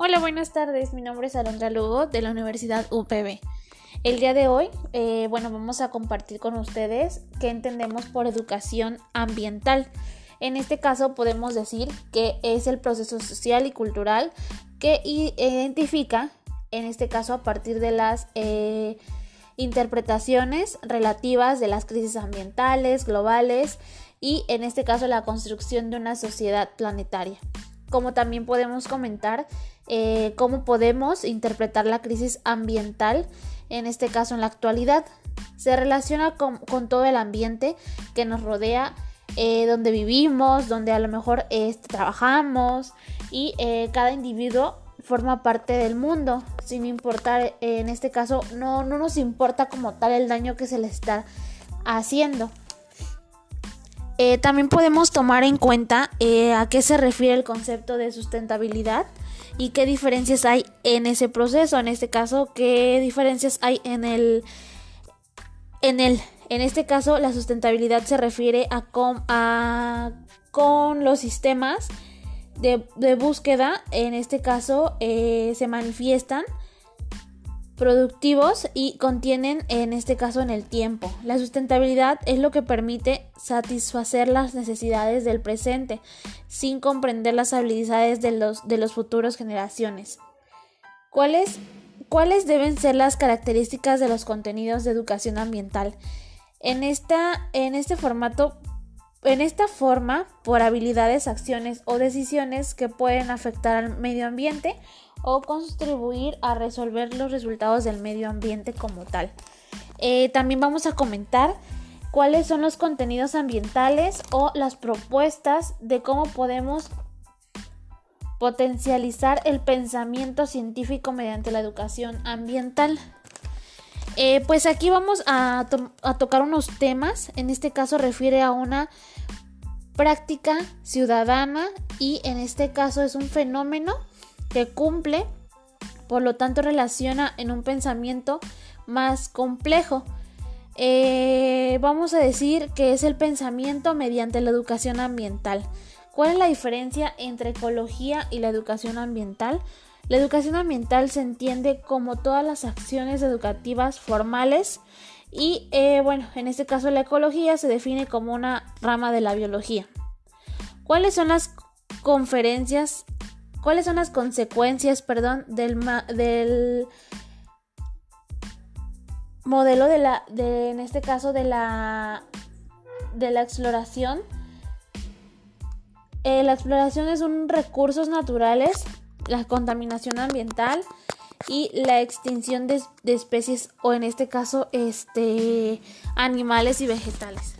Hola, buenas tardes. Mi nombre es Alondra Lugo de la Universidad UPB. El día de hoy, eh, bueno, vamos a compartir con ustedes qué entendemos por educación ambiental. En este caso podemos decir que es el proceso social y cultural que identifica, en este caso a partir de las eh, interpretaciones relativas de las crisis ambientales, globales y en este caso la construcción de una sociedad planetaria como también podemos comentar eh, cómo podemos interpretar la crisis ambiental, en este caso en la actualidad. Se relaciona con, todo el ambiente que nos rodea, eh, donde vivimos, donde a lo mejor este, trabajamos y eh, cada individuo forma parte del mundo, sin importar, en este caso, no, no nos importa como tal el daño que se le está haciendo. Eh, también podemos tomar en cuenta eh, a qué se refiere el concepto de sustentabilidad y qué diferencias hay en ese proceso. En este caso, qué diferencias hay en el en el en este caso la sustentabilidad se refiere a con, a, con los sistemas de, búsqueda. En este caso eh, se manifiestan productivos y contienen en este caso en el tiempo. La sustentabilidad es lo que permite satisfacer las necesidades del presente sin comprender las habilidades de los, de los futuros generaciones. ¿Cuáles, ¿Cuáles deben ser las características de los contenidos de educación ambiental? En, esta, en este formato en esta forma por habilidades, acciones o decisiones que pueden afectar al medio ambiente o contribuir a resolver los resultados del medio ambiente como tal. Eh, también vamos a comentar cuáles son los contenidos ambientales o las propuestas de cómo podemos potencializar el pensamiento científico mediante la educación ambiental. Eh, pues aquí vamos a, a, tocar unos temas, en este caso refiere a una práctica ciudadana y en este caso es un fenómeno que cumple, por lo tanto relaciona en un pensamiento más complejo. Eh, vamos a decir que es el pensamiento mediante la educación ambiental. ¿Cuál es la diferencia entre ecología y la educación ambiental? La educación ambiental se entiende como todas las acciones educativas formales y eh, bueno, en este caso la ecología se define como una rama de la biología. ¿Cuáles son las conferencias ¿Cuáles son las consecuencias, perdón, del, del modelo de la, de, en este caso, de la, de la exploración? Eh, la exploración es un recursos naturales, la contaminación ambiental y la extinción de, de especies o en este caso este animales y vegetales.